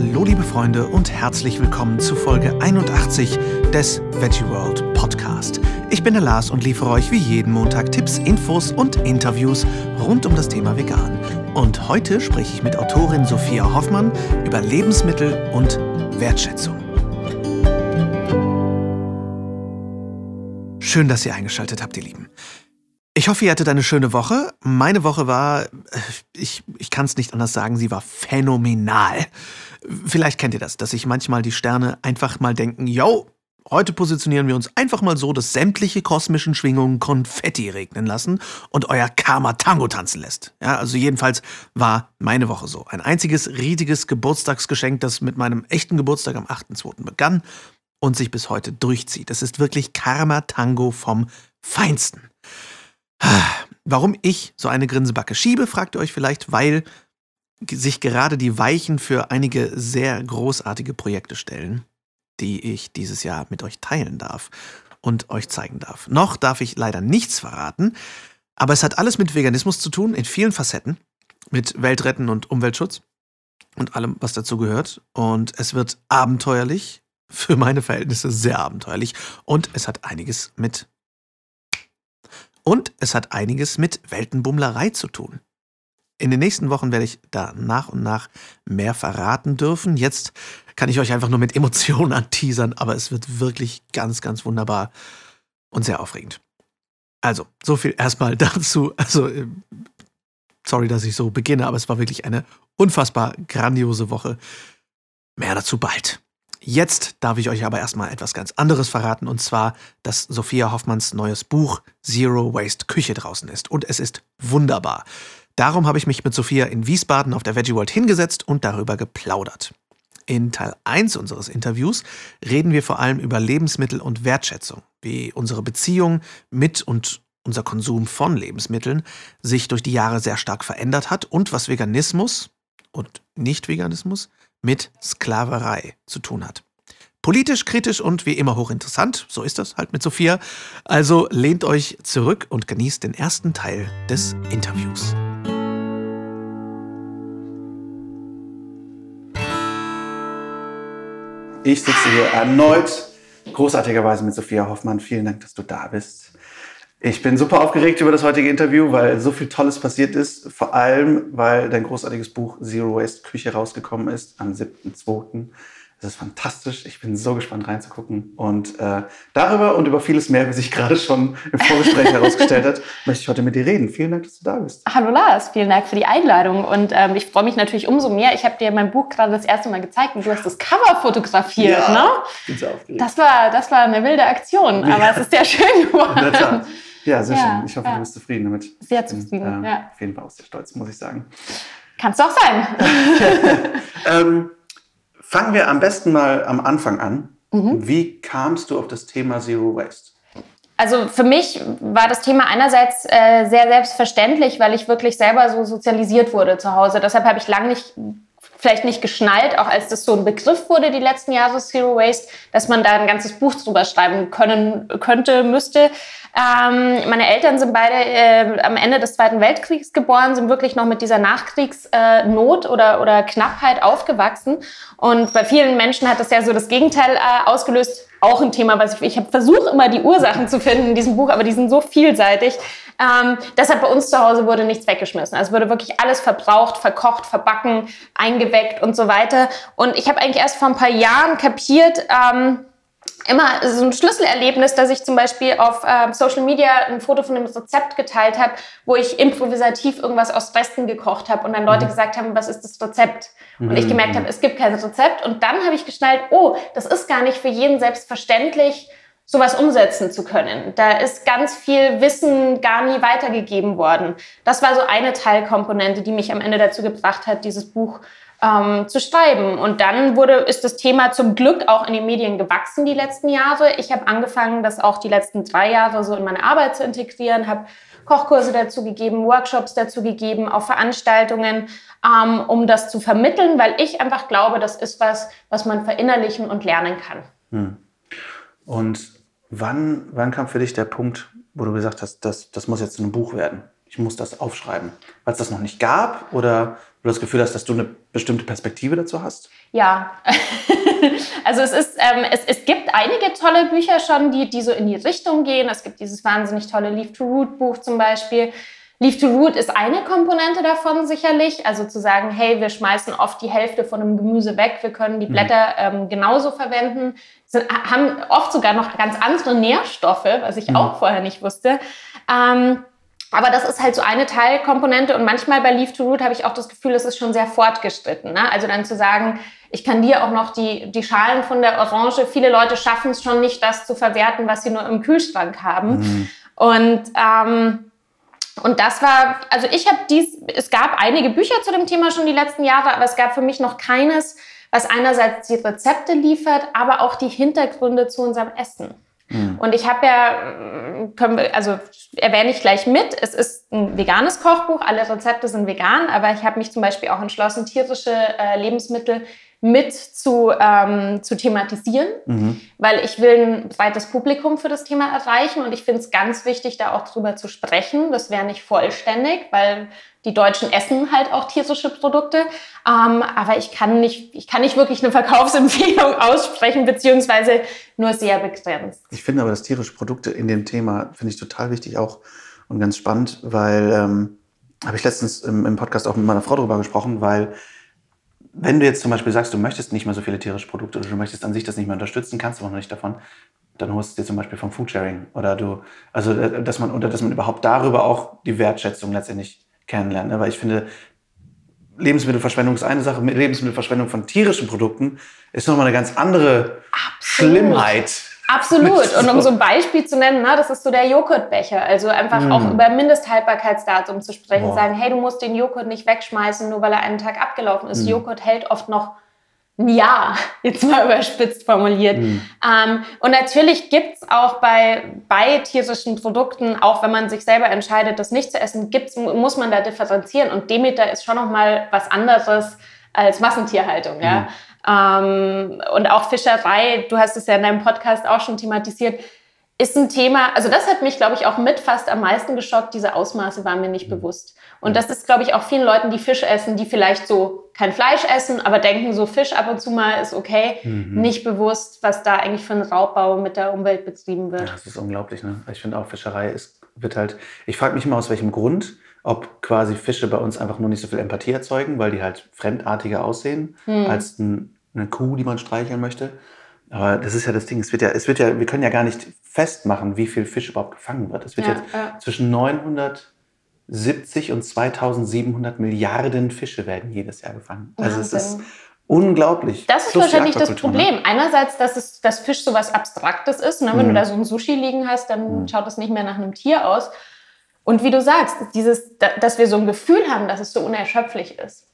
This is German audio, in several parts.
Hallo liebe Freunde und herzlich willkommen zu Folge 81 des Veggie World Podcast. Ich bin der Lars und liefere euch wie jeden Montag Tipps, Infos und Interviews rund um das Thema Vegan. Und heute spreche ich mit Autorin Sophia Hoffmann über Lebensmittel und Wertschätzung. Schön, dass ihr eingeschaltet habt, ihr Lieben. Ich hoffe, ihr hattet eine schöne Woche. Meine Woche war, äh, ich, ich kann es nicht anders sagen, sie war phänomenal. Vielleicht kennt ihr das, dass sich manchmal die Sterne einfach mal denken, yo, heute positionieren wir uns einfach mal so, dass sämtliche kosmischen Schwingungen Konfetti regnen lassen und euer Karma Tango tanzen lässt. Ja, also jedenfalls war meine Woche so. Ein einziges riesiges Geburtstagsgeschenk, das mit meinem echten Geburtstag am 8.2. begann und sich bis heute durchzieht. Es ist wirklich Karma Tango vom Feinsten. Warum ich so eine Grinsebacke schiebe, fragt ihr euch vielleicht, weil sich gerade die Weichen für einige sehr großartige Projekte stellen, die ich dieses Jahr mit euch teilen darf und euch zeigen darf. Noch darf ich leider nichts verraten, aber es hat alles mit Veganismus zu tun, in vielen Facetten, mit Weltretten und Umweltschutz und allem, was dazu gehört. Und es wird abenteuerlich, für meine Verhältnisse sehr abenteuerlich. Und es hat einiges mit und es hat einiges mit Weltenbummlerei zu tun. In den nächsten Wochen werde ich da nach und nach mehr verraten dürfen. Jetzt kann ich euch einfach nur mit Emotionen anteasern, aber es wird wirklich ganz, ganz wunderbar und sehr aufregend. Also, so viel erstmal dazu. Also, äh, sorry, dass ich so beginne, aber es war wirklich eine unfassbar grandiose Woche. Mehr dazu bald. Jetzt darf ich euch aber erstmal etwas ganz anderes verraten, und zwar, dass Sophia Hoffmanns neues Buch Zero Waste Küche draußen ist. Und es ist wunderbar. Darum habe ich mich mit Sophia in Wiesbaden auf der Veggie World hingesetzt und darüber geplaudert. In Teil 1 unseres Interviews reden wir vor allem über Lebensmittel und Wertschätzung, wie unsere Beziehung mit und unser Konsum von Lebensmitteln sich durch die Jahre sehr stark verändert hat und was Veganismus und Nicht-Veganismus mit Sklaverei zu tun hat. Politisch, kritisch und wie immer hochinteressant, so ist das halt mit Sophia. Also lehnt euch zurück und genießt den ersten Teil des Interviews. Ich sitze hier erneut großartigerweise mit Sophia Hoffmann. Vielen Dank, dass du da bist. Ich bin super aufgeregt über das heutige Interview, weil so viel Tolles passiert ist. Vor allem, weil dein großartiges Buch Zero Waste Küche rausgekommen ist am 7.2. Es ist fantastisch. Ich bin so gespannt reinzugucken. Und äh, darüber und über vieles mehr, wie sich gerade schon im Vorgespräch herausgestellt hat, möchte ich heute mit dir reden. Vielen Dank, dass du da bist. Hallo Lars, vielen Dank für die Einladung. Und ähm, ich freue mich natürlich umso mehr. Ich habe dir mein Buch gerade das erste Mal gezeigt und du hast das Cover fotografiert. Ja, ne? bin sehr aufgeregt. Das war, das war eine wilde Aktion, aber ja. es ist sehr schön geworden. Ja, sehr ja, schön. Ich hoffe, ja. du bist zufrieden damit. Sehr zufrieden, äh, ja. Auf jeden Fall auch sehr stolz, muss ich sagen. Kannst du auch sein. ähm, fangen wir am besten mal am Anfang an. Mhm. Wie kamst du auf das Thema Zero Waste? Also für mich war das Thema einerseits äh, sehr selbstverständlich, weil ich wirklich selber so sozialisiert wurde zu Hause. Deshalb habe ich lange nicht vielleicht nicht geschnallt, auch als das so ein Begriff wurde die letzten Jahre Zero Waste, dass man da ein ganzes Buch drüber schreiben können könnte, müsste. Ähm, meine Eltern sind beide äh, am Ende des Zweiten Weltkriegs geboren, sind wirklich noch mit dieser Nachkriegsnot äh, oder, oder Knappheit aufgewachsen. Und bei vielen Menschen hat das ja so das Gegenteil äh, ausgelöst. Auch ein Thema, was ich, ich habe versucht immer die Ursachen zu finden in diesem Buch, aber die sind so vielseitig. Ähm, deshalb bei uns zu Hause wurde nichts weggeschmissen. Also wurde wirklich alles verbraucht, verkocht, verbacken, eingeweckt und so weiter. Und ich habe eigentlich erst vor ein paar Jahren kapiert, ähm, immer so ein Schlüsselerlebnis, dass ich zum Beispiel auf äh, Social Media ein Foto von einem Rezept geteilt habe, wo ich improvisativ irgendwas aus Resten gekocht habe und dann Leute mhm. gesagt haben, was ist das Rezept? Und ich mhm. gemerkt habe, es gibt kein Rezept. Und dann habe ich geschnallt, oh, das ist gar nicht für jeden selbstverständlich, sowas umsetzen zu können. Da ist ganz viel Wissen gar nie weitergegeben worden. Das war so eine Teilkomponente, die mich am Ende dazu gebracht hat, dieses Buch ähm, zu schreiben. Und dann wurde, ist das Thema zum Glück auch in den Medien gewachsen die letzten Jahre. Ich habe angefangen, das auch die letzten drei Jahre so in meine Arbeit zu integrieren, habe Kochkurse dazu gegeben, Workshops dazu gegeben, auch Veranstaltungen, ähm, um das zu vermitteln, weil ich einfach glaube, das ist was, was man verinnerlichen und lernen kann. Hm. Und wann, wann kam für dich der Punkt, wo du gesagt hast, das, das muss jetzt ein Buch werden? ich muss das aufschreiben? Weil es das noch nicht gab oder du das Gefühl hast, dass du eine bestimmte Perspektive dazu hast? Ja, also es ist, ähm, es, es gibt einige tolle Bücher schon, die, die so in die Richtung gehen. Es gibt dieses wahnsinnig tolle Leaf to Root Buch zum Beispiel. Leaf to Root ist eine Komponente davon sicherlich. Also zu sagen, hey, wir schmeißen oft die Hälfte von einem Gemüse weg, wir können die mhm. Blätter ähm, genauso verwenden, sind, haben oft sogar noch ganz andere Nährstoffe, was ich mhm. auch vorher nicht wusste. Ähm, aber das ist halt so eine Teilkomponente und manchmal bei Leaf to Root habe ich auch das Gefühl, es ist schon sehr fortgeschritten. Ne? Also dann zu sagen, ich kann dir auch noch die, die Schalen von der Orange, viele Leute schaffen es schon nicht, das zu verwerten, was sie nur im Kühlschrank haben. Mhm. Und, ähm, und das war, also ich habe dies, es gab einige Bücher zu dem Thema schon die letzten Jahre, aber es gab für mich noch keines, was einerseits die Rezepte liefert, aber auch die Hintergründe zu unserem Essen. Mhm. Und ich habe ja, können wir, also erwähne ich gleich mit, es ist ein veganes Kochbuch, alle Rezepte sind vegan, aber ich habe mich zum Beispiel auch entschlossen, tierische äh, Lebensmittel mit zu, ähm, zu thematisieren, mhm. weil ich will ein breites Publikum für das Thema erreichen und ich finde es ganz wichtig, da auch drüber zu sprechen. Das wäre nicht vollständig, weil die Deutschen essen halt auch tierische Produkte, ähm, aber ich kann, nicht, ich kann nicht wirklich eine Verkaufsempfehlung aussprechen, beziehungsweise nur sehr begrenzt. Ich finde aber, dass tierische Produkte in dem Thema, finde ich total wichtig auch und ganz spannend, weil, ähm, habe ich letztens im, im Podcast auch mit meiner Frau darüber gesprochen, weil wenn du jetzt zum Beispiel sagst, du möchtest nicht mehr so viele tierische Produkte oder du möchtest an sich das nicht mehr unterstützen, kannst du auch noch nicht davon, dann holst du dir zum Beispiel vom Foodsharing oder du, also äh, dass man, oder dass man überhaupt darüber auch die Wertschätzung letztendlich kennenlernt. Ne? Weil ich finde, Lebensmittelverschwendung ist eine Sache, Lebensmittelverschwendung von tierischen Produkten ist nochmal eine ganz andere Absolut. Schlimmheit. Absolut. Und um so ein Beispiel zu nennen, ne, das ist so der Joghurtbecher. Also einfach mm. auch über Mindesthaltbarkeitsdatum zu sprechen, Boah. sagen, hey, du musst den Joghurt nicht wegschmeißen, nur weil er einen Tag abgelaufen ist. Mm. Joghurt hält oft noch Jahr, jetzt mal überspitzt formuliert. Mm. Ähm, und natürlich gibt's auch bei, bei tierischen Produkten, auch wenn man sich selber entscheidet, das nicht zu essen, gibt's, muss man da differenzieren. Und Demeter ist schon noch mal was anderes als Massentierhaltung. Ja? Mhm. Ähm, und auch Fischerei, du hast es ja in deinem Podcast auch schon thematisiert, ist ein Thema, also das hat mich, glaube ich, auch mit fast am meisten geschockt. Diese Ausmaße waren mir nicht mhm. bewusst. Und das ist, glaube ich, auch vielen Leuten, die Fisch essen, die vielleicht so kein Fleisch essen, aber denken, so Fisch ab und zu mal ist okay, mhm. nicht bewusst, was da eigentlich für ein Raubbau mit der Umwelt betrieben wird. Ja, das ist unglaublich. Ne? Ich finde auch, Fischerei ist, wird halt, ich frage mich immer, aus welchem Grund, ob quasi Fische bei uns einfach nur nicht so viel Empathie erzeugen, weil die halt fremdartiger aussehen mhm. als ein eine Kuh, die man streicheln möchte. Aber das ist ja das Ding. Es wird ja, es wird ja, wir können ja gar nicht festmachen, wie viel Fisch überhaupt gefangen wird. Es wird ja, jetzt ja. zwischen 970 und 2700 Milliarden Fische werden jedes Jahr gefangen. Also es ist unglaublich. Das ist Plus wahrscheinlich das ne? Problem. Ne? Einerseits, dass, es, dass Fisch so was Abstraktes ist. Ne? Wenn mhm. du da so ein Sushi liegen hast, dann mhm. schaut das nicht mehr nach einem Tier aus. Und wie du sagst, dieses, dass wir so ein Gefühl haben, dass es so unerschöpflich ist.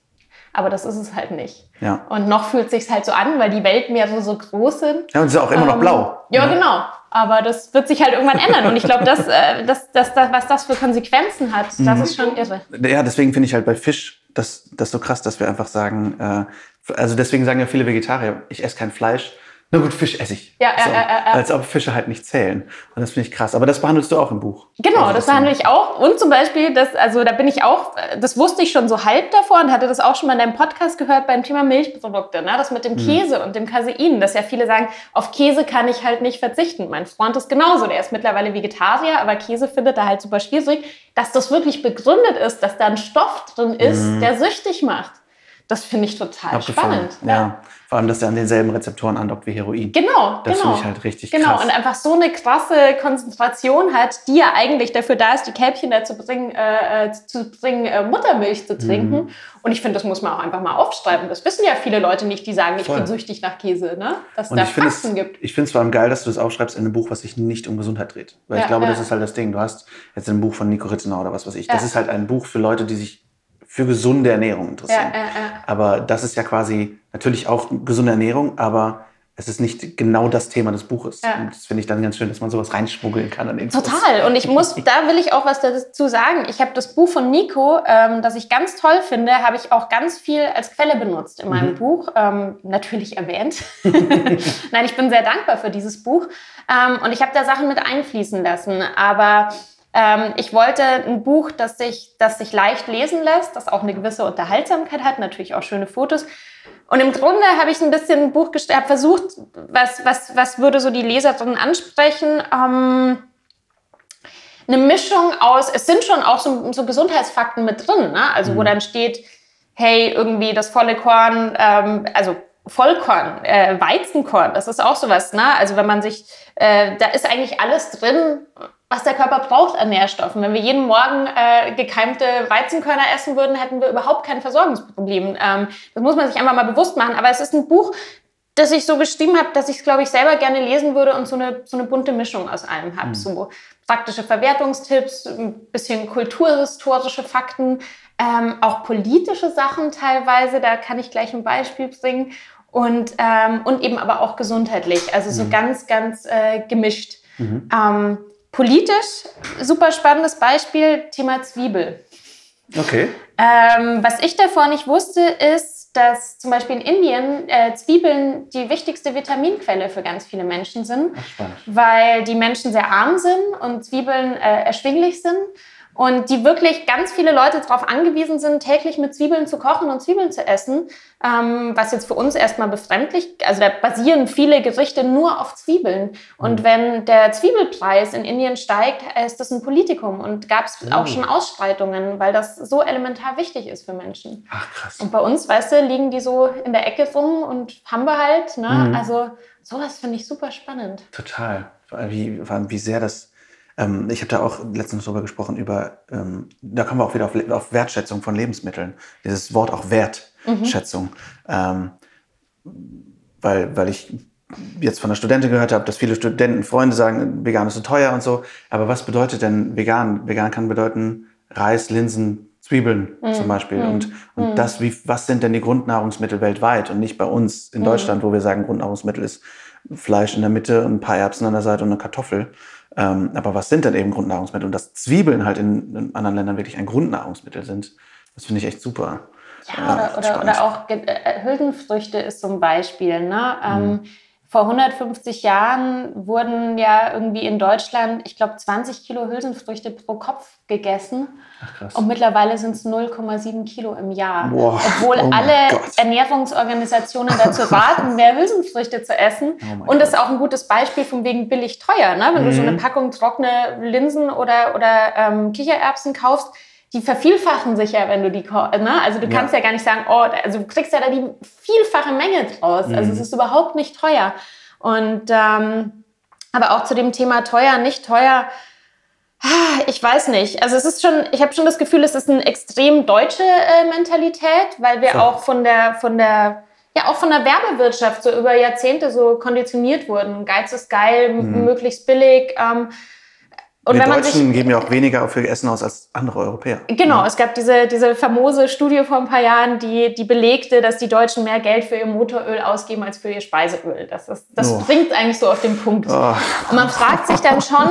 Aber das ist es halt nicht. Ja. Und noch fühlt es sich halt so an, weil die Weltmeere so groß sind. Ja, und sie ist auch immer noch ähm, blau. Ja, ne? genau. Aber das wird sich halt irgendwann ändern. Und ich glaube, das, äh, das, das, das, was das für Konsequenzen hat, mhm. das ist schon irre. Ja, deswegen finde ich halt bei Fisch das, das so krass, dass wir einfach sagen, äh, also deswegen sagen ja viele Vegetarier, ich esse kein Fleisch, na gut, Fisch esse ich. Ja, so, äh, äh, als ob Fische halt nicht zählen. Und das finde ich krass. Aber das behandelst du auch im Buch. Genau, also das behandle ich auch. Und zum Beispiel, das, also da bin ich auch, das wusste ich schon so halb davor und hatte das auch schon mal in deinem Podcast gehört beim Thema Milchprodukte. Ne? Das mit dem mhm. Käse und dem Casein, dass ja viele sagen, auf Käse kann ich halt nicht verzichten. Mein Freund ist genauso, der ist mittlerweile Vegetarier, aber Käse findet er halt super schwierig. Dass das wirklich begründet ist, dass da ein Stoff drin ist, mhm. der süchtig macht. Das finde ich total spannend. Ja. ja. Vor allem, dass er an denselben Rezeptoren andockt wie Heroin. Genau, das genau. finde ich halt richtig genau. krass. Genau, und einfach so eine krasse Konzentration hat, die ja eigentlich dafür da ist, die Kälbchen dazu bringen, äh, äh zu bringen, äh, Muttermilch zu trinken. Mhm. Und ich finde, das muss man auch einfach mal aufschreiben. Das wissen ja viele Leute nicht, die sagen, ich Voll. bin süchtig nach Käse, ne? Dass und da Fakten es, gibt. Ich finde es vor allem geil, dass du das aufschreibst in einem Buch, was sich nicht um Gesundheit dreht. Weil ja, ich glaube, ja. das ist halt das Ding. Du hast jetzt ein Buch von Nico Ritzenau oder was weiß ich. Das ist halt ein Buch für Leute, die sich für gesunde Ernährung interessieren. Ja, ja, ja. Aber das ist ja quasi natürlich auch gesunde Ernährung, aber es ist nicht genau das Thema des Buches. Ja. Und das finde ich dann ganz schön, dass man sowas reinschmuggeln kann an Infos. Total. Und ich muss, da will ich auch was dazu sagen. Ich habe das Buch von Nico, ähm, das ich ganz toll finde, habe ich auch ganz viel als Quelle benutzt in meinem mhm. Buch. Ähm, natürlich erwähnt. Nein, ich bin sehr dankbar für dieses Buch. Ähm, und ich habe da Sachen mit einfließen lassen. Aber Ähm, ich wollte ein Buch, das sich, das sich leicht lesen lässt, das auch eine gewisse Unterhaltsamkeit hat, natürlich auch schöne Fotos. Und im Grunde habe ich ein bisschen ein Buch gestellt, versucht, was, was, was würde so die Leser drin ansprechen. Ähm, eine Mischung aus, es sind schon auch so, so Gesundheitsfakten mit drin, ne? also mhm. wo dann steht, hey, irgendwie das volle Korn, ähm, also Vollkorn, äh, Weizenkorn, das ist auch sowas, ne? Also wenn man sich, äh, da ist eigentlich alles drin, was der Körper braucht an Nährstoffen. Wenn wir jeden Morgen äh, gekeimte Weizenkörner essen würden, hätten wir überhaupt kein Versorgungsproblem. Ähm, das muss man sich einfach mal bewusst machen. Aber es ist ein Buch, das ich so geschrieben habe, dass ich es, glaube ich, selber gerne lesen würde und so eine, so eine bunte Mischung aus allem habe. Mhm. So praktische Verwertungstipps, ein bisschen kulturhistorische Fakten, ähm, auch politische Sachen teilweise. Da kann ich gleich ein Beispiel bringen. Und, ähm, und eben aber auch gesundheitlich. Also so mhm. ganz, ganz äh, gemischt. Mhm. Politisch, super spannendes Beispiel, Thema Zwiebel. Okay. Ähm, was ich davor nicht wusste, ist, dass zum Beispiel in Indien äh, Zwiebeln die wichtigste Vitaminquelle für ganz viele Menschen sind, Ach, weil die Menschen sehr arm sind und Zwiebeln äh, erschwinglich sind und die wirklich ganz viele Leute darauf angewiesen sind, täglich mit Zwiebeln zu kochen und Zwiebeln zu essen, ähm, was jetzt für uns erstmal befremdlich, also da basieren viele Gerichte nur auf Zwiebeln. Und mhm. wenn der Zwiebelpreis in Indien steigt, ist das ein Politikum und gab es auch oh. schon Ausschreitungen, weil das so elementar wichtig ist für Menschen. Ach krass. Und bei uns, weißt du, liegen die so in der Ecke rum und haben wir halt, ne? Mhm. Also sowas finde ich super spannend. Total. Wie, wie sehr das ähm, ich habe da auch letztens drüber gesprochen, über, ähm, da kommen wir auch wieder auf, auf, Wertschätzung von Lebensmitteln. Dieses Wort auch Wertschätzung. Mhm. Weil, weil ich jetzt von einer Studentin gehört habe, dass viele Studenten, Freunde sagen, vegan ist so teuer und so. Aber was bedeutet denn vegan? Vegan kann bedeuten Reis, Linsen, Zwiebeln mm. zum Beispiel. Mm. Und, und mm. das, wie, was sind denn die Grundnahrungsmittel weltweit und nicht bei uns in mhm. Deutschland, wo wir sagen, Grundnahrungsmittel ist Fleisch in der Mitte und ein paar Erbsen an der Seite und eine Kartoffel. Ähm, aber was sind denn eben Grundnahrungsmittel? Und dass Zwiebeln halt in, in anderen Ländern wirklich ein Grundnahrungsmittel sind, das finde ich echt super. Ja, oder, oder, oder, auch äh, Hülsenfrüchte ist zum Beispiel. Ne? Ähm, mhm. Vor 150 Jahren wurden ja irgendwie in Deutschland, ich glaube, 20 Kilo Hülsenfrüchte pro Kopf gegessen. Ach, krass. Und mittlerweile sind es 0,7 Kilo im Jahr. Boah. Obwohl oh alle Gott. Ernährungsorganisationen dazu raten, mehr Hülsenfrüchte zu essen. Oh und das ist auch ein gutes Beispiel von wegen billig teuer. Ne? Wenn mhm. du so eine mhm. Packung trockene Linsen oder, oder ähm, Kichererbsen kaufst, die vervielfachen sich ja, wenn du die, ne? also du kannst ja. ja gar nicht sagen, oh, also du kriegst ja da die vielfache Menge draus. Also mhm. Also es ist überhaupt nicht teuer. Und ähm, aber auch zu dem Thema teuer, nicht teuer, ah, ich weiß nicht. Also es ist schon, ich habe schon das Gefühl, es ist eine extrem deutsche äh, Mentalität, weil wir so. auch von der, von der, ja auch von der Werbewirtschaft so über Jahrzehnte so konditioniert wurden. Geiz ist geil, mhm. möglichst billig. Ähm, und wir Deutschen sich, geben ja auch weniger für Essen aus als andere Europäer. Genau, ja. es gab diese, diese famose Studie vor ein paar Jahren, die, die belegte, dass die Deutschen mehr Geld für ihr Motoröl ausgeben als für ihr Speiseöl. Das, ist, das oh. bringt eigentlich so auf den Punkt. Oh. Und man fragt sich dann schon,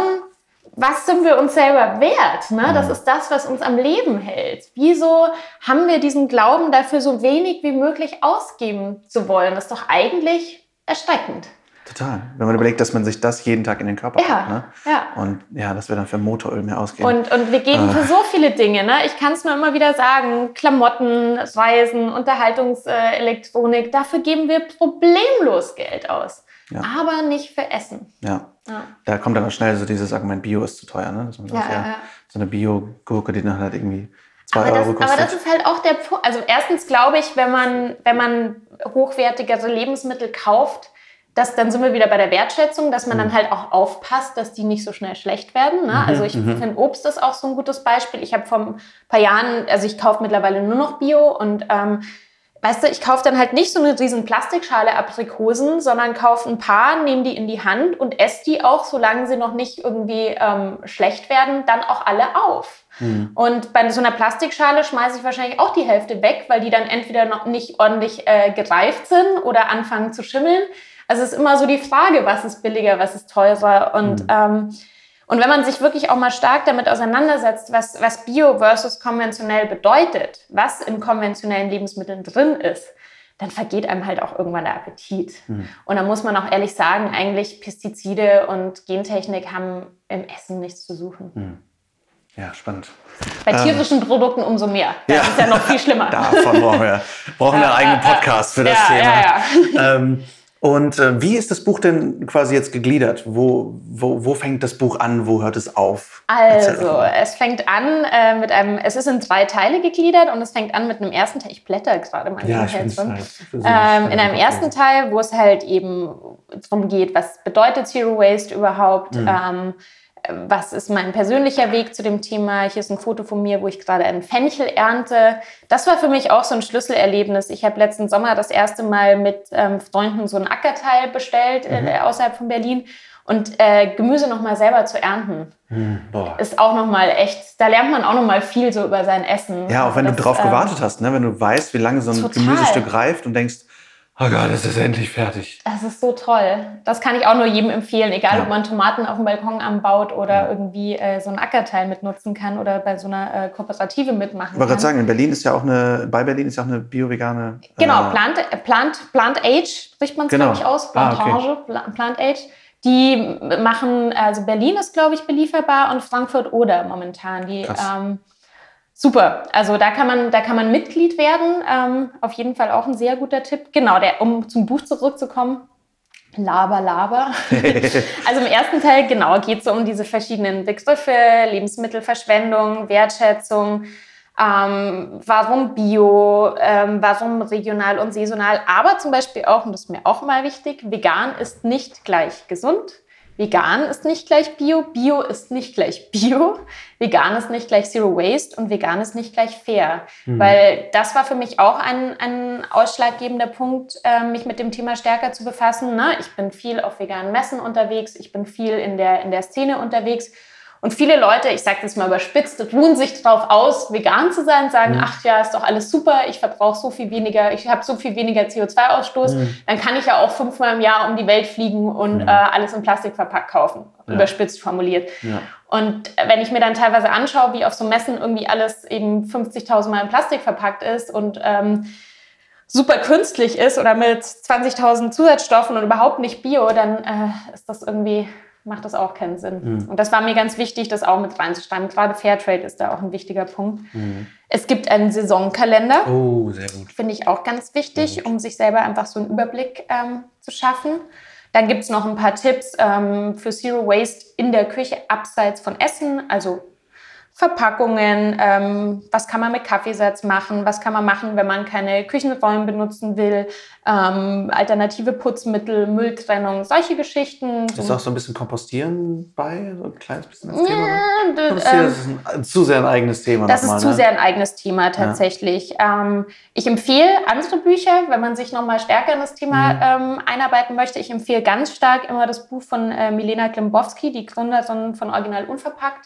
was sind wir uns selber wert? Ne? Das mhm. ist das, was uns am Leben hält. Wieso haben wir diesen Glauben dafür, so wenig wie möglich ausgeben zu wollen? Das ist doch eigentlich erschreckend. Total. Wenn man überlegt, dass man sich das jeden Tag in den Körper ja, hat. Ne? Ja. Und ja, dass wir dann für Motoröl mehr ausgeben. Und, und wir geben äh. für so viele Dinge. Ne? Ich kann es nur immer wieder sagen. Klamotten, Reisen, Unterhaltungselektronik. Dafür geben wir problemlos Geld aus. Ja. Aber nicht für Essen. Ja. ja. Da kommt dann auch schnell so dieses Argument, Bio ist zu teuer. Ne? Dass man sagt, ja, ja, so eine Bio-Gurke, die dann halt irgendwie zwei aber Euro das, kostet. Aber das ist halt auch der Punkt. Also erstens glaube ich, wenn man, wenn man hochwertigere Lebensmittel kauft, das, dann sind wir wieder bei der Wertschätzung, dass man dann mhm. halt auch aufpasst, dass die nicht so schnell schlecht werden. Ne? Mhm, also ich mhm. finde Obst ist auch so ein gutes Beispiel. Ich habe vor ein paar Jahren, also ich kaufe mittlerweile nur noch Bio und ähm, weißt du, ich kaufe dann halt nicht so eine riesen Plastikschale Aprikosen, sondern kaufe ein paar, nehme die in die Hand und esse die auch, solange sie noch nicht irgendwie ähm, schlecht werden, dann auch alle auf. Mhm. Und bei so einer Plastikschale schmeiße ich wahrscheinlich auch die Hälfte weg, weil die dann entweder noch nicht ordentlich äh, gereift sind oder anfangen zu schimmeln. Also es ist immer so die Frage, was ist billiger, was ist teurer und mhm. ähm, und wenn man sich wirklich auch mal stark damit auseinandersetzt, was, was Bio versus konventionell bedeutet, was in konventionellen Lebensmitteln drin ist, dann vergeht einem halt auch irgendwann der Appetit. Mhm. Und da muss man auch ehrlich sagen, eigentlich Pestizide und Gentechnik haben im Essen nichts zu suchen. Mhm. Ja, spannend. Bei tierischen ähm, Produkten umso mehr. Das ja. ist ja noch viel schlimmer. Davon brauchen wir, brauchen wir einen eigenen Podcast für das ja, Thema. Ja, ja. Ähm, und äh, wie ist das Buch denn quasi jetzt gegliedert? Wo, wo, wo fängt das Buch an? Wo hört es auf? Also, es fängt an äh, mit einem, es ist in zwei Teile gegliedert und es fängt an mit einem ersten Teil. Ich blätter gerade mal ja, ich drin. Halt, ähm, in einem ersten Teil, wo es halt eben darum geht, was bedeutet Zero Waste überhaupt? Mhm. Ähm, was ist mein persönlicher Weg zu dem Thema? Hier ist ein Foto von mir, wo ich gerade einen Fenchel ernte. Das war für mich auch so ein Schlüsselerlebnis. Ich habe letzten Sommer das erste Mal mit ähm, Freunden so ein Ackerteil bestellt äh, mhm. äh, außerhalb von Berlin. Und äh, Gemüse nochmal selber zu ernten, mhm, ist auch nochmal echt, da lernt man auch nochmal viel so über sein Essen. Ja, auch wenn das, du drauf ähm, gewartet hast, ne? wenn du weißt, wie lange so ein total. Gemüsestück reift und denkst, oh Gott, es ist endlich fertig. Das ist so toll. Das kann ich auch nur jedem empfehlen, egal ja. ob man Tomaten auf dem Balkon anbaut oder ja. irgendwie äh, so ein Ackerteil mitnutzen kann oder bei so einer äh, Kooperative mitmachen ich wollte gerade sagen, in Berlin ist ja auch eine, bei Berlin ist ja auch eine bio-vegane. Genau, äh, Plant, Plant, Plant Age spricht man es, genau. glaube ich, aus. Plantage, ah, okay. Plant Age. Die machen, also Berlin ist, glaube ich, belieferbar und Frankfurt oder momentan. Die ähm, Super. Also da kann man, da kann man Mitglied werden. Ähm, auf jeden Fall auch ein sehr guter Tipp. Genau, der, um zum Buch zurückzukommen. Laber, laber. also im ersten Teil, genau, geht es so um diese verschiedenen Begriffe, Lebensmittelverschwendung, Wertschätzung, ähm, warum Bio, ähm, warum regional und saisonal, aber zum Beispiel auch, und das ist mir auch mal wichtig, vegan ist nicht gleich gesund. Vegan ist nicht gleich Bio, Bio ist nicht gleich Bio, vegan ist nicht gleich Zero Waste und vegan ist nicht gleich fair. Mhm. Weil das war für mich auch ein, ein ausschlaggebender Punkt, äh, mich mit dem Thema stärker zu befassen. Ne? Ich bin viel auf veganen Messen unterwegs, ich bin viel in der, in der Szene unterwegs und viele Leute, ich sage das mal überspitzt, ruhen sich darauf aus, vegan zu sein, sagen, mhm. ach ja, ist doch alles super, ich verbrauche so viel weniger, ich habe so viel weniger CO2-Ausstoß, mhm. dann kann ich ja auch fünfmal im Jahr um die Welt fliegen und mhm. äh, alles in Plastik verpackt kaufen, ja. überspitzt formuliert. Ja. Und wenn ich mir dann teilweise anschaue, wie auf so Messen irgendwie alles eben 50.000 Mal in Plastik verpackt ist und ähm, super künstlich ist oder mit 20.000 Zusatzstoffen und überhaupt nicht bio, dann äh, ist das irgendwie macht das auch keinen Sinn. Mhm. Und das war mir ganz wichtig, das auch mit reinzuschreiben. Gerade Fairtrade ist da auch ein wichtiger Punkt. Mhm. Es gibt einen Saisonkalender. Oh, sehr gut. Finde ich auch ganz wichtig, um sich selber einfach so einen Überblick ähm, zu schaffen. Dann gibt es noch ein paar Tipps ähm, für Zero Waste in der Küche abseits von Essen, also Verpackungen, ähm, was kann man mit Kaffeesatz machen, was kann man machen, wenn man keine Küchenrollen benutzen will, ähm, alternative Putzmittel, Mülltrennung, solche Geschichten. Ist auch so ein bisschen Kompostieren bei, so ein kleines bisschen als Thema? Ja, Kompostieren ist ein, zu sehr ein eigenes Thema. Das ist zu ne? sehr ein eigenes Thema tatsächlich. Ja. Ähm, ich empfehle andere Bücher, wenn man sich noch mal stärker in das Thema mhm. ähm, einarbeiten möchte. Ich empfehle ganz stark immer das Buch von äh, Milena Klimbowski, die Gründerin von Original Unverpackt.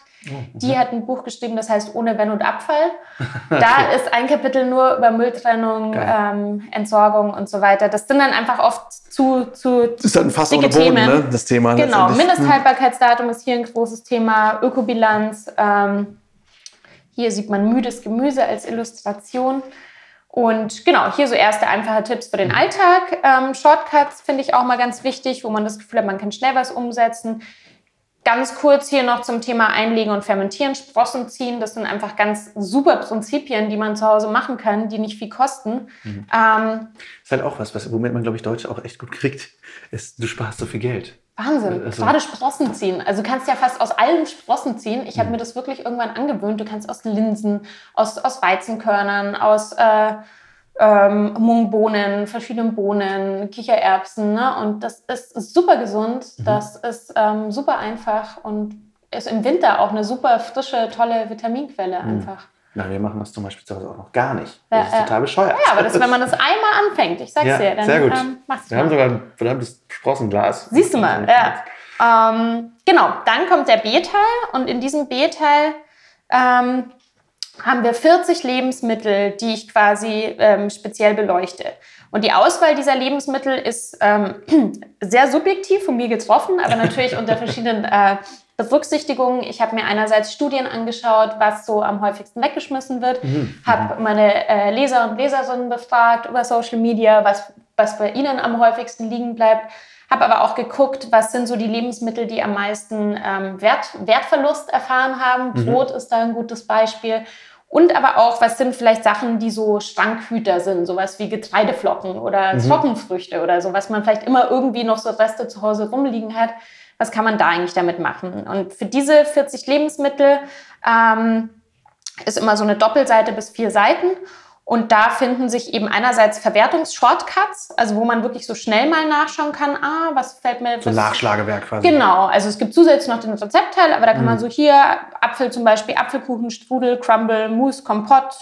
Die hat ein Buch geschrieben, das heißt Ohne Wenn und Abfall. Da okay. ist ein Kapitel nur über Mülltrennung, ähm, Entsorgung und so weiter. Das sind dann einfach oft zu, zu das ist dann fast dicke Boden, Themen. Ne? das Thema. Genau, Mindesthaltbarkeitsdatum ist hier ein großes Thema, Ökobilanz. Ähm, hier sieht man müdes Gemüse als Illustration. Und genau, hier so erste einfache Tipps für den Alltag. Ähm, Shortcuts finde ich auch mal ganz wichtig, wo man das Gefühl hat, man kann schnell was umsetzen. Ganz kurz hier noch zum Thema Einlegen und Fermentieren, Sprossen ziehen. Das sind einfach ganz super Prinzipien, die man zu Hause machen kann, die nicht viel kosten. Mhm. Ähm, ist halt auch was, was womit man, glaube ich, Deutsche auch echt gut kriegt. Ist, du sparst so viel Geld. Wahnsinn. Also, Gerade Sprossen ziehen. Also du kannst ja fast aus allem Sprossen ziehen. Ich habe mhm. mir das wirklich irgendwann angewöhnt. Du kannst aus Linsen, aus, aus Weizenkörnern, aus äh, ähm, Mungbohnen, verschiedene Bohnen, Kichererbsen. Ne? Und das ist super gesund, mhm. das ist ähm, super einfach und ist im Winter auch eine super frische, tolle Vitaminquelle mhm. einfach. Na, wir machen das zum Beispiel zu Hause auch noch gar nicht. Das ja, ist total bescheuert. Ja, aber das, wenn man das einmal anfängt, ich sag's ja, dir, dann sehr gut. Ähm, machst du Wir mal. haben sogar ein verdammtes Sprossenglas. Siehst du mal, ja. Ähm, genau, dann kommt der B-Teil und in diesem B-Teil ähm, haben wir 40 Lebensmittel, die ich quasi ähm, speziell beleuchte. Und die Auswahl dieser Lebensmittel ist ähm, sehr subjektiv von mir getroffen, aber natürlich unter verschiedenen äh, Berücksichtigungen. Ich habe mir einerseits Studien angeschaut, was so am häufigsten weggeschmissen wird, mhm. habe meine äh, Leser und Leserinnen befragt über Social Media, was, was bei ihnen am häufigsten liegen bleibt. Habe aber auch geguckt, was sind so die Lebensmittel, die am meisten ähm, Wert, Wertverlust erfahren haben. Mhm. Brot ist da ein gutes Beispiel. Und aber auch, was sind vielleicht Sachen, die so Schrankhüter sind, sowas wie Getreideflocken oder mhm. Trockenfrüchte oder so, was man vielleicht immer irgendwie noch so Reste zu Hause rumliegen hat. Was kann man da eigentlich damit machen? Und für diese 40 Lebensmittel ähm, ist immer so eine Doppelseite bis vier Seiten. Und da finden sich eben einerseits Verwertungs-Shortcuts, also wo man wirklich so schnell mal nachschauen kann, ah, was fällt mir... So Nachschlagewerk quasi. Genau, also es gibt zusätzlich noch den Rezeptteil, aber da kann mhm. man so hier Apfel zum Beispiel, Apfelkuchen, Strudel, Crumble, Mousse, Kompott,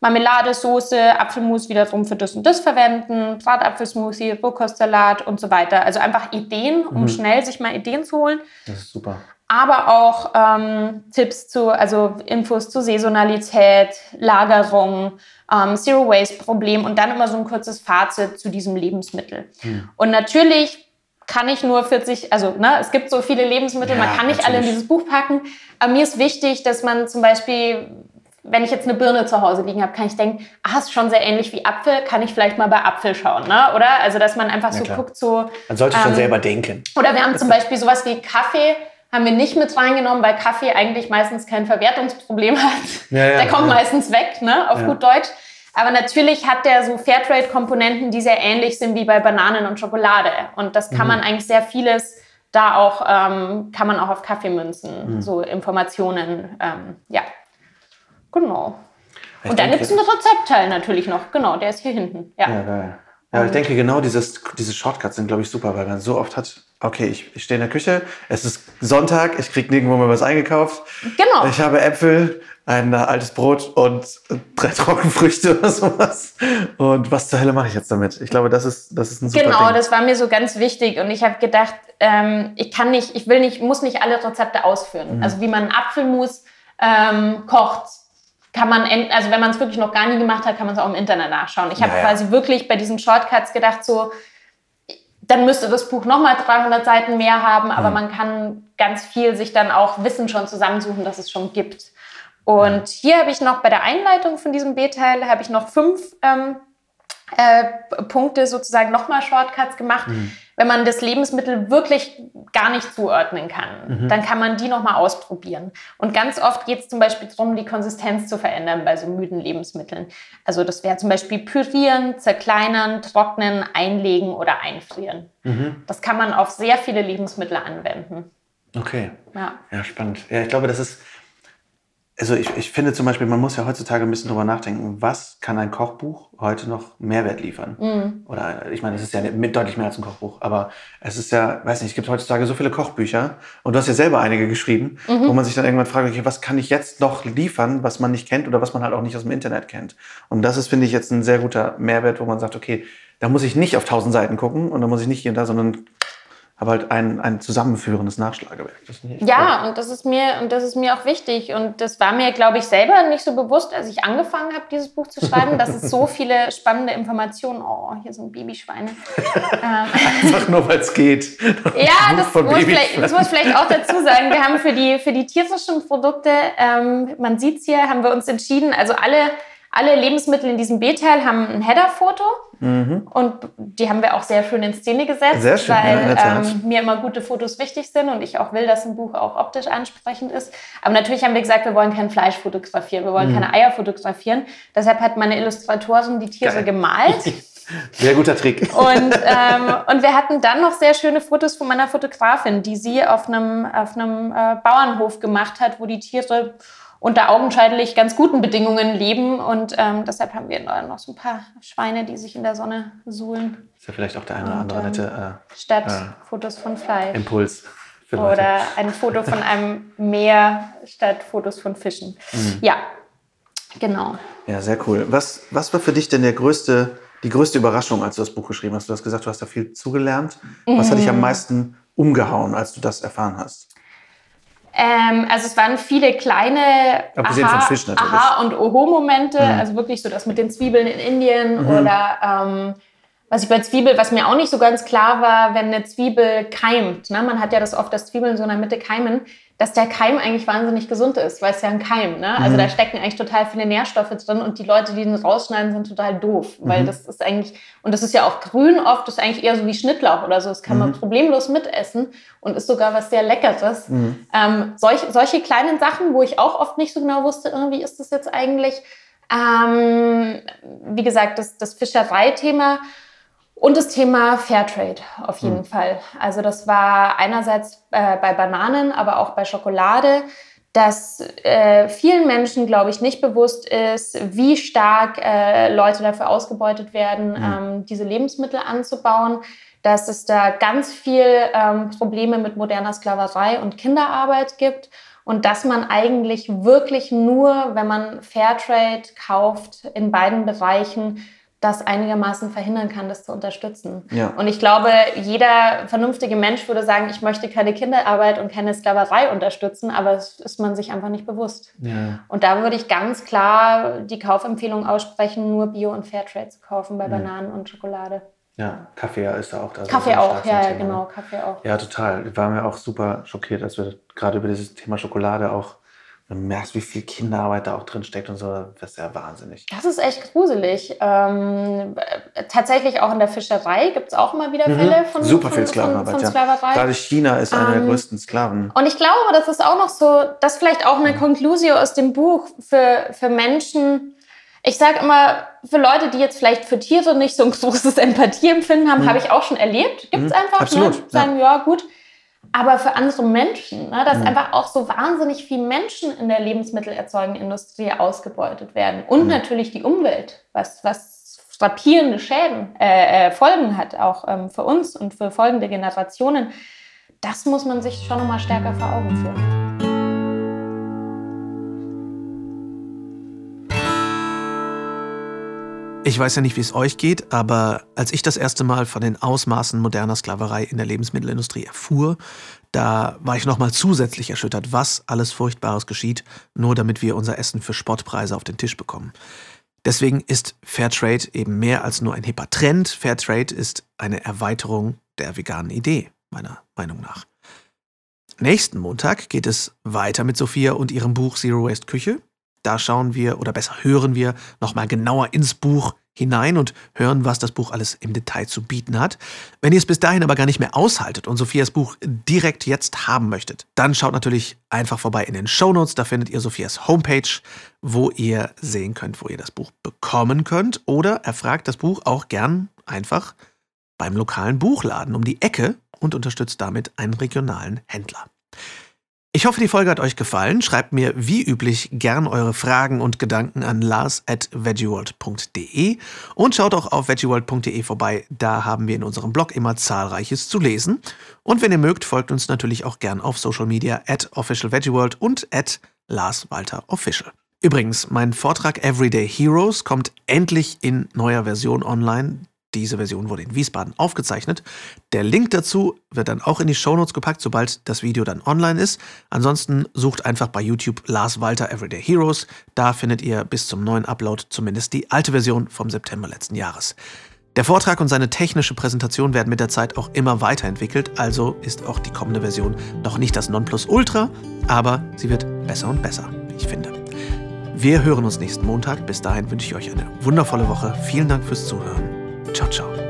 Marmelade, Soße, Apfelmus wiederum für das und das verwenden, Bratapfelsmoothie, Rohkostsalat und so weiter. Also einfach Ideen, um mhm. schnell sich mal Ideen zu holen. Das ist super aber auch ähm, Tipps zu, also Infos zu Saisonalität, Lagerung, ähm, Zero Waste Problem und dann immer so ein kurzes Fazit zu diesem Lebensmittel. Hm. Und natürlich kann ich nur 40, also ne, es gibt so viele Lebensmittel, ja, man kann nicht natürlich. alle in dieses Buch packen. Aber mir ist wichtig, dass man zum Beispiel, wenn ich jetzt eine Birne zu Hause liegen habe, kann ich denken, ah, ist schon sehr ähnlich wie Apfel, kann ich vielleicht mal bei Apfel schauen, ne? oder? Also dass man einfach ja, so klar. guckt, so. Man sollte ähm, schon selber denken. Oder wir haben zum Beispiel sowas wie Kaffee haben wir nicht mit reingenommen, weil Kaffee eigentlich meistens kein Verwertungsproblem hat. Ja, ja, der kommt ja. meistens weg, ne, auf gut Deutsch. Aber natürlich hat der so Fairtrade-Komponenten, die sehr ähnlich sind wie bei Bananen und Schokolade. Und das kann mhm. man eigentlich sehr vieles da auch, ähm, kann man auch auf Kaffee münzen, mhm. so Informationen, ähm, ja. Genau. Ich und dann gibt es einen Rezeptteil natürlich noch, genau, der ist hier hinten. Ja, ja geil. Ja, ich denke genau dieses, diese Shortcuts sind, glaube ich, super, weil man so oft hat, okay, ich, ich stehe in der Küche, es ist Sonntag, ich kriege nirgendwo mehr was eingekauft. Genau. Ich habe Äpfel, ein altes Brot und drei Trockenfrüchte oder sowas. Und was zur Hölle mache ich jetzt damit? Ich glaube, das ist, das ist ein super Genau, Ding. das war mir so ganz wichtig. Und ich habe gedacht, ähm, ich kann nicht, ich will nicht, muss nicht alle Rezepte ausführen. Mhm. Also wie man Apfelmus ähm, kocht, kann man, also wenn man es wirklich noch gar nie gemacht hat, kann man es auch im Internet nachschauen. Ich habe ja, quasi wirklich bei diesen Shortcuts gedacht, so, dann müsste das Buch nochmal 300 Seiten mehr haben, aber mhm. man kann ganz viel sich dann auch Wissen schon zusammensuchen, dass es schon gibt. Und hier habe ich noch bei der Einleitung von diesem B-Teil habe ich noch fünf ähm, äh, Punkte sozusagen nochmal Shortcuts gemacht. Mhm. Wenn man das Lebensmittel wirklich gar nicht zuordnen kann, mhm. dann kann man die nochmal ausprobieren. Und ganz oft geht es zum Beispiel darum, die Konsistenz zu verändern bei so müden Lebensmitteln. Also das wäre zum Beispiel pürieren, zerkleinern, trocknen, einlegen oder einfrieren. Mhm. Das kann man auf sehr viele Lebensmittel anwenden. Okay. Ja. ja, spannend. Ja, ich glaube, das ist also ich, ich finde zum Beispiel, man muss ja heutzutage ein bisschen drüber nachdenken, was kann ein Kochbuch heute noch Mehrwert liefern? Mhm. Oder ich meine, es ist ja deutlich mehr als ein Kochbuch, aber es ist ja, weiß nicht, es gibt heutzutage so viele Kochbücher und du hast ja selber einige geschrieben, mhm. wo man sich dann irgendwann fragt, okay, was kann ich jetzt noch liefern, was man nicht kennt oder was man halt auch nicht aus dem Internet kennt? Und das ist, finde ich, jetzt ein sehr guter Mehrwert, wo man sagt, okay, da muss ich nicht auf tausend Seiten gucken und da muss ich nicht hier und da, sondern aber halt ein, ein zusammenführendes Nachschlagewerk. ja, und das ist mir und das ist mir auch wichtig und das war mir, glaube ich, selber nicht so bewusst, als ich angefangen habe, dieses Buch zu schreiben, dass es so viele spannende Informationen. Oh, hier sind Babyschweine. Einfach nur, weil es geht. ja, das muss, vielleicht, das muss vielleicht auch dazu sagen. Wir haben für die für die tierischen Produkte, ähm, man sieht es hier, haben wir uns entschieden. Also alle alle Lebensmittel in diesem B-Teil haben ein Header-Foto mhm. und die haben wir auch sehr schön in Szene gesetzt, sehr schön, weil ja, ähm, mir immer gute Fotos wichtig sind und ich auch will, dass ein Buch auch optisch ansprechend ist. Aber natürlich haben wir gesagt, wir wollen kein Fleisch fotografieren, wir wollen mhm. keine Eier fotografieren. Deshalb hat meine Illustratorin die Tiere Geil. gemalt. Sehr guter Trick. Und, ähm, und wir hatten dann noch sehr schöne Fotos von meiner Fotografin, die sie auf einem, auf einem äh, Bauernhof gemacht hat, wo die Tiere unter augenscheinlich ganz guten Bedingungen leben. Und ähm, deshalb haben wir noch so ein paar Schweine, die sich in der Sonne suhlen. Ist ja vielleicht auch der eine oder andere nette. Äh, statt äh, Fotos von Fleisch. Impuls. Oder ein Foto von einem Meer statt Fotos von Fischen. Mhm. Ja, genau. Ja, sehr cool. Was, was war für dich denn der größte, die größte Überraschung, als du das Buch geschrieben hast? Du hast gesagt, du hast da viel zugelernt. Was mhm. hat dich am mhm. meisten umgehauen, als du das erfahren hast? Ähm, also es waren viele kleine Aha, Aha und Oho-Momente, mhm. also wirklich so das mit den Zwiebeln in Indien mhm. oder ähm, was ich bei Zwiebel, was mir auch nicht so ganz klar war, wenn eine Zwiebel keimt, ne? man hat ja das oft, dass Zwiebeln so in der Mitte keimen, dass der Keim eigentlich wahnsinnig gesund ist, weil es ja ein Keim, ne? Also mhm. da stecken eigentlich total viele Nährstoffe drin und die Leute, die den rausschneiden, sind total doof, weil mhm. das ist eigentlich, und das ist ja auch grün oft, das ist eigentlich eher so wie Schnittlauch oder so, das kann mhm. man problemlos mitessen und ist sogar was sehr Leckeres. Mhm. Ähm, solch, solche kleinen Sachen, wo ich auch oft nicht so genau wusste, irgendwie ist das jetzt eigentlich, ähm, wie gesagt, das, das Fischereithema, und das Thema Fairtrade auf jeden mhm. Fall. Also das war einerseits äh, bei Bananen, aber auch bei Schokolade, dass äh, vielen Menschen, glaube ich, nicht bewusst ist, wie stark äh, Leute dafür ausgebeutet werden, mhm. ähm, diese Lebensmittel anzubauen, dass es da ganz viel ähm, Probleme mit moderner Sklaverei und Kinderarbeit gibt und dass man eigentlich wirklich nur, wenn man Fairtrade kauft, in beiden Bereichen das einigermaßen verhindern kann, das zu unterstützen. Ja. Und ich glaube, jeder vernünftige Mensch würde sagen, ich möchte keine Kinderarbeit und keine Sklaverei unterstützen, aber es ist man sich einfach nicht bewusst. Ja. Und da würde ich ganz klar die Kaufempfehlung aussprechen, nur Bio und Fairtrade zu kaufen bei ja. Bananen und Schokolade. Ja, Kaffee ist da auch da. Kaffee auch, ja, Thema. genau, Kaffee auch. Ja, total. Wir waren ja auch super schockiert, als wir gerade über dieses Thema Schokolade auch du merkst, wie viel Kinderarbeit da auch drin steckt und so, das ist ja wahnsinnig. Das ist echt gruselig. Ähm, tatsächlich auch in der Fischerei gibt es auch immer wieder mhm. Fälle mhm. von, Super viel Sklavenarbeit, von, von Sklaverei. Ja. Gerade China ist einer ähm, der größten Sklaven. Und ich glaube, das ist auch noch so, das ist vielleicht auch eine Konklusion aus dem Buch für, für Menschen. Ich sage immer, für Leute, die jetzt vielleicht für Tiere nicht so ein großes Empathieempfinden haben, mhm. habe ich auch schon erlebt. Gibt es mhm. einfach. Absolut. Ne? Sagen, ja, ja gut aber für andere Menschen, ne, dass mhm. einfach auch so wahnsinnig viele Menschen in der lebensmittelerzeugenden Industrie ausgebeutet werden und mhm. natürlich die Umwelt, was, was frappierende Schäden, äh, äh, Folgen hat, auch ähm, für uns und für folgende Generationen, das muss man sich schon nochmal stärker vor Augen führen. Ich weiß ja nicht, wie es euch geht, aber als ich das erste Mal von den Ausmaßen moderner Sklaverei in der Lebensmittelindustrie erfuhr, da war ich nochmal zusätzlich erschüttert, was alles Furchtbares geschieht, nur damit wir unser Essen für Spottpreise auf den Tisch bekommen. Deswegen ist Fairtrade eben mehr als nur ein hipper Trend. Fairtrade ist eine Erweiterung der veganen Idee, meiner Meinung nach. Nächsten Montag geht es weiter mit Sophia und ihrem Buch Zero Waste Küche. Da schauen wir oder besser hören wir nochmal genauer ins Buch hinein und hören, was das Buch alles im Detail zu bieten hat. Wenn ihr es bis dahin aber gar nicht mehr aushaltet und Sophias Buch direkt jetzt haben möchtet, dann schaut natürlich einfach vorbei in den Show Notes. Da findet ihr Sophias Homepage, wo ihr sehen könnt, wo ihr das Buch bekommen könnt. Oder erfragt das Buch auch gern einfach beim lokalen Buchladen um die Ecke und unterstützt damit einen regionalen Händler. Ich hoffe, die Folge hat euch gefallen. Schreibt mir wie üblich gern eure Fragen und Gedanken an lars at veggieworld.de und schaut auch auf veggieworld.de vorbei. Da haben wir in unserem Blog immer zahlreiches zu lesen. Und wenn ihr mögt, folgt uns natürlich auch gern auf Social Media at officialveggieworld und at larswalterofficial. Übrigens, mein Vortrag Everyday Heroes kommt endlich in neuer Version online. Diese Version wurde in Wiesbaden aufgezeichnet. Der Link dazu wird dann auch in die Shownotes gepackt, sobald das Video dann online ist. Ansonsten sucht einfach bei YouTube Lars Walter Everyday Heroes. Da findet ihr bis zum neuen Upload zumindest die alte Version vom September letzten Jahres. Der Vortrag und seine technische Präsentation werden mit der Zeit auch immer weiterentwickelt, also ist auch die kommende Version noch nicht das Nonplusultra, aber sie wird besser und besser, wie ich finde. Wir hören uns nächsten Montag. Bis dahin wünsche ich euch eine wundervolle Woche. Vielen Dank fürs Zuhören. 昭昭